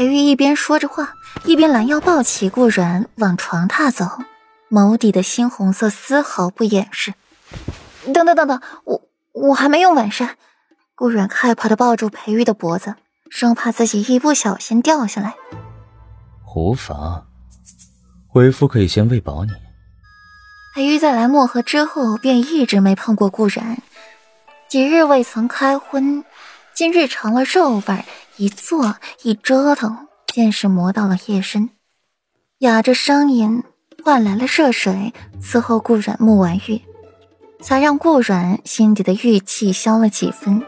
裴玉一边说着话，一边拦腰抱起顾然往床榻走，眸底的猩红色丝毫不掩饰。等等等等，我我还没用完膳。顾然害怕的抱住裴玉的脖子，生怕自己一不小心掉下来。无妨，为夫可以先喂饱你。裴玉在来漠河之后便一直没碰过顾然，几日未曾开荤，今日尝了肉味，一坐一折腾，便是磨到了夜深。哑着声音换来了热水，伺候顾软沐完浴，才让顾软心底的郁气消了几分。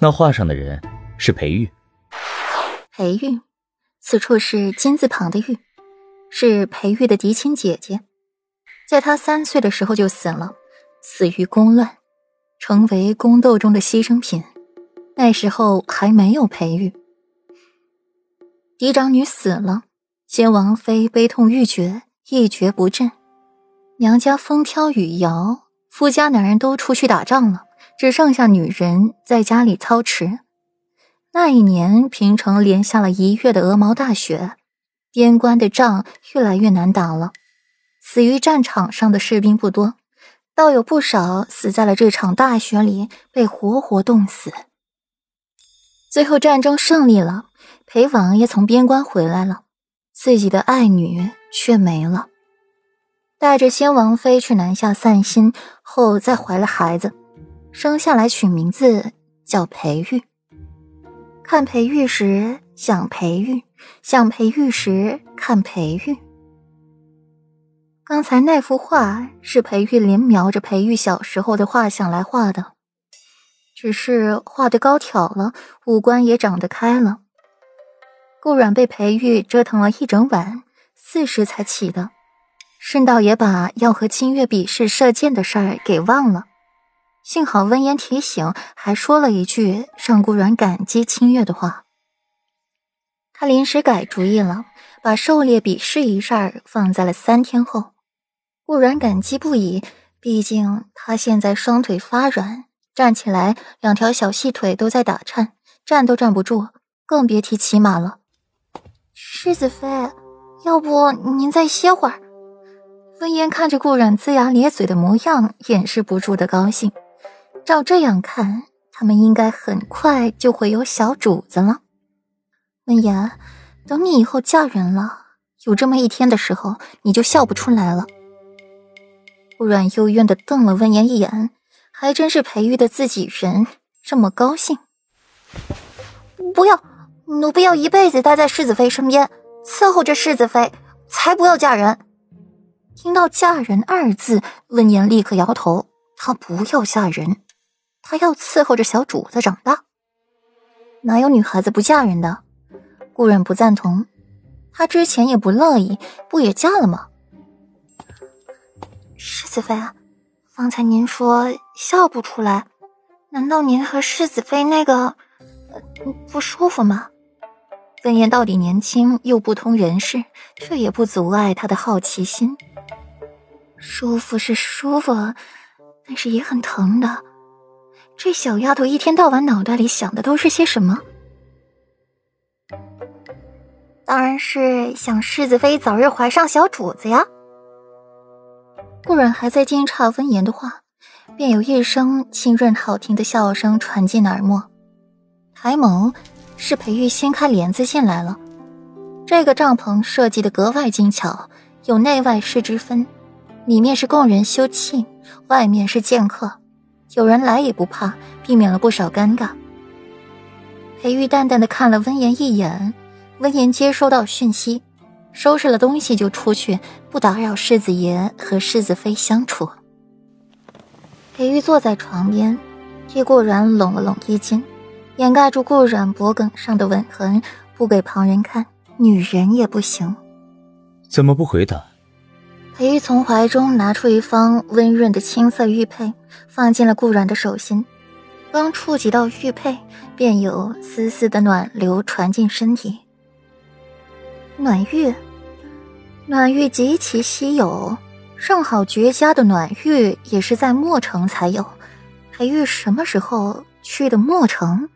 那画上的人是裴玉。裴玉，此处是金字旁的玉，是裴玉的嫡亲姐姐。在她三岁的时候就死了，死于宫乱，成为宫斗中的牺牲品。那时候还没有培育，嫡长女死了，先王妃悲痛欲绝，一蹶不振。娘家风飘雨摇，夫家男人都出去打仗了，只剩下女人在家里操持。那一年，平城连下了一月的鹅毛大雪，边关的仗越来越难打了。死于战场上的士兵不多，倒有不少死在了这场大雪里，被活活冻死。最后战争胜利了，裴王爷从边关回来了，自己的爱女却没了，带着先王妃去南下散心，后再怀了孩子，生下来取名字叫裴玉。看裴玉时想裴玉，想裴玉时看裴玉。刚才那幅画是裴玉连描着裴玉小时候的画像来画的，只是画的高挑了，五官也长得开了。顾软被裴玉折腾了一整晚，四时才起的，顺道也把要和清月比试射箭的事儿给忘了。幸好温言提醒，还说了一句让顾软感激清月的话。他临时改主意了，把狩猎比试一事放在了三天后。顾阮感激不已，毕竟他现在双腿发软，站起来两条小细腿都在打颤，站都站不住，更别提骑马了。世子妃，要不您再歇会儿？温言看着顾然龇牙咧嘴的模样，掩饰不住的高兴。照这样看，他们应该很快就会有小主子了。温言，等你以后嫁人了，有这么一天的时候，你就笑不出来了。顾软幽怨的瞪了温言一眼，还真是培育的自己人，这么高兴。不要，奴婢要一辈子待在世子妃身边，伺候着世子妃，才不要嫁人。听到“嫁人”二字，温言立刻摇头，他不要嫁人，他要伺候着小主子长大。哪有女孩子不嫁人的？顾软不赞同，他之前也不乐意，不也嫁了吗？世子妃，方才您说笑不出来，难道您和世子妃那个不舒服吗？温言到底年轻又不通人事，这也不阻碍他的好奇心。舒服是舒服，但是也很疼的。这小丫头一天到晚脑袋里想的都是些什么？当然是想世子妃早日怀上小主子呀。顾然还在惊诧温言的话，便有一声清润好听的笑声传进耳膜。抬眸，是裴玉掀开帘子进来了。这个帐篷设计的格外精巧，有内外室之分，里面是供人休憩，外面是见客，有人来也不怕，避免了不少尴尬。裴玉淡淡的看了温言一眼，温言接收到讯息。收拾了东西就出去，不打扰世子爷和世子妃相处。裴玉坐在床边，替顾然拢了拢衣襟，掩盖住顾然脖颈上的吻痕，不给旁人看。女人也不行。怎么不回答？裴玉从怀中拿出一方温润的青色玉佩，放进了顾软的手心。刚触及到玉佩，便有丝丝的暖流传进身体。暖玉，暖玉极其稀有，正好绝佳的暖玉也是在墨城才有。裴玉什么时候去的墨城？